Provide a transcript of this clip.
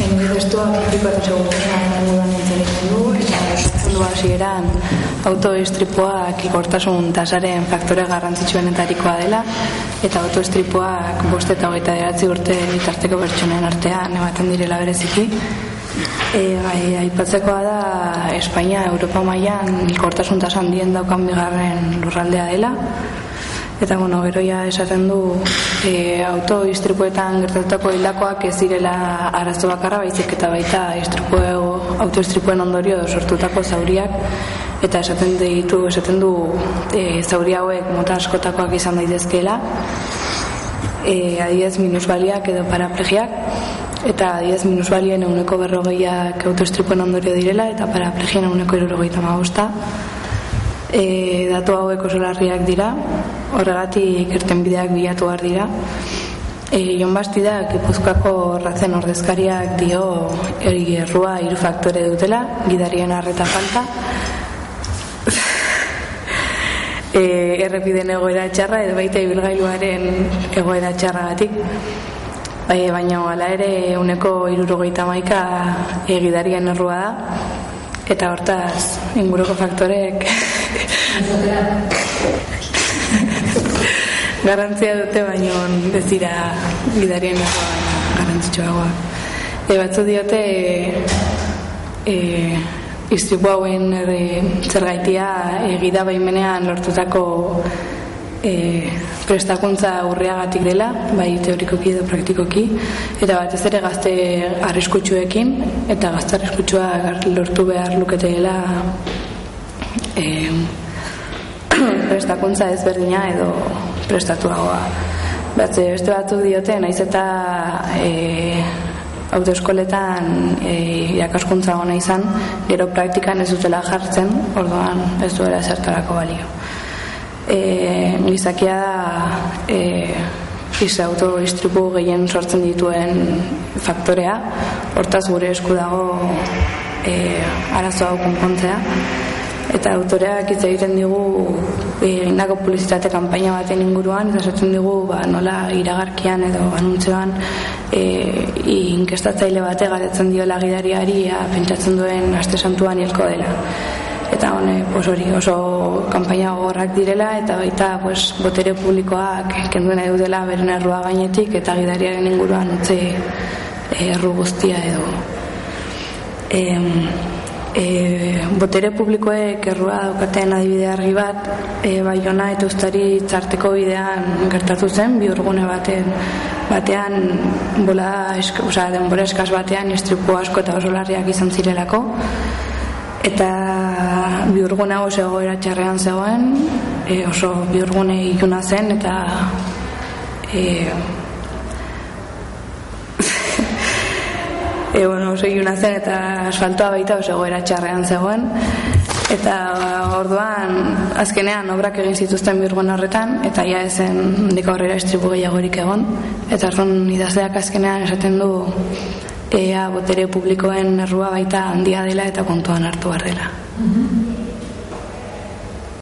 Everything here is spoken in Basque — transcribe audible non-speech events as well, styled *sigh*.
Ene testua publikatu seguruena moduan entzaren du eta esatzen du hasieran autoistripoak ikortasun tasaren faktore garrantzitsuenetarikoa dela eta autoistripoak bost eta hogeita deratzi urte bitarteko pertsonen artean ematen direla bereziki e, bai, aipatzekoa da Espainia Europa mailan ikortasun tasan dien daukan bigarren lurraldea dela Eta, bueno, gero ja esaten du e, auto istripuetan gertatutako hildakoak ez direla arazo bakarra baizik eta baita auto istripuen ondorio sortutako zauriak. Eta esaten ditu esaten du e, zauri hauek mota askotakoak izan daitezkeela. E, adiez minusbaliak edo paraplegiak. Eta adiez minusbalien eguneko berrogeiak autoistripuen ondorio direla eta paraplegien eguneko irurogeita magosta e, datu hauek oso larriak dira horregatik irtenbideak bilatu behar dira. E, Jon Bastida Gipuzkoako razen ordezkariak dio eri errua hiru faktore dutela gidarien arreta falta. E, errepiden egoera txarra edo baita ibilgailuaren egoera txarragatik. Bai, baina ala ere uneko irurogeita maika egidarien errua da. Eta hortaz inguruko faktorek *laughs* Garantzia dute baino ez dira gidarien garrantzitsuagoa. E batzu diote e, istripu hauen zergaitia egida baimenean lortutako e, prestakuntza urriagatik dela, bai teorikoki edo praktikoki, eta batez ere gazte arriskutsuekin, eta gazte arriskutsua lortu behar lukete dela e, *clears throat* prestakuntza ezberdina edo prestatuagoa. Batze, beste batzu diote, naiz eta e, autoeskoletan e, irakaskuntza gona izan, gero praktikan ez dutela jartzen, orduan ez duela zertarako balio. E, gizakia da e, iz autoistripu gehien sortzen dituen faktorea, hortaz gure esku dago e, arazo hau konpontzea, eta autoreak hitz egiten digu egindako publizitate kanpaina baten inguruan eta esaten digu ba, nola iragarkian edo anuntzean e, inkestatzaile bate garetzen dio lagidariari pentsatzen duen aste santuan hilko dela. Eta hone pues hori oso kanpaina gogorrak direla eta baita pues, botere publikoak kenduen edu dela beren errua gainetik eta gidariaren inguruan utzi erru guztia edo. Em, e, botere publikoek errua daukaten adibide argi bat e, baiona eta ustari txarteko bidean gertatu zen bi urgune baten batean bola esk, oza, denbora eskaz batean istripu asko eta oso larriak izan zirelako. Eta bi urgune oso egoera txarrean zegoen e, oso bi urgune ikuna zen eta e, e, bueno, oso iluna zen eta asfaltoa baita oso goera txarrean zegoen. Eta orduan azkenean obrak egin zituzten birgoen horretan eta ja ezen diko horrela estribu gehiagorik egon. Eta orduan idazleak azkenean esaten du ea botere publikoen errua baita handia dela eta kontuan hartu behar dela. Mm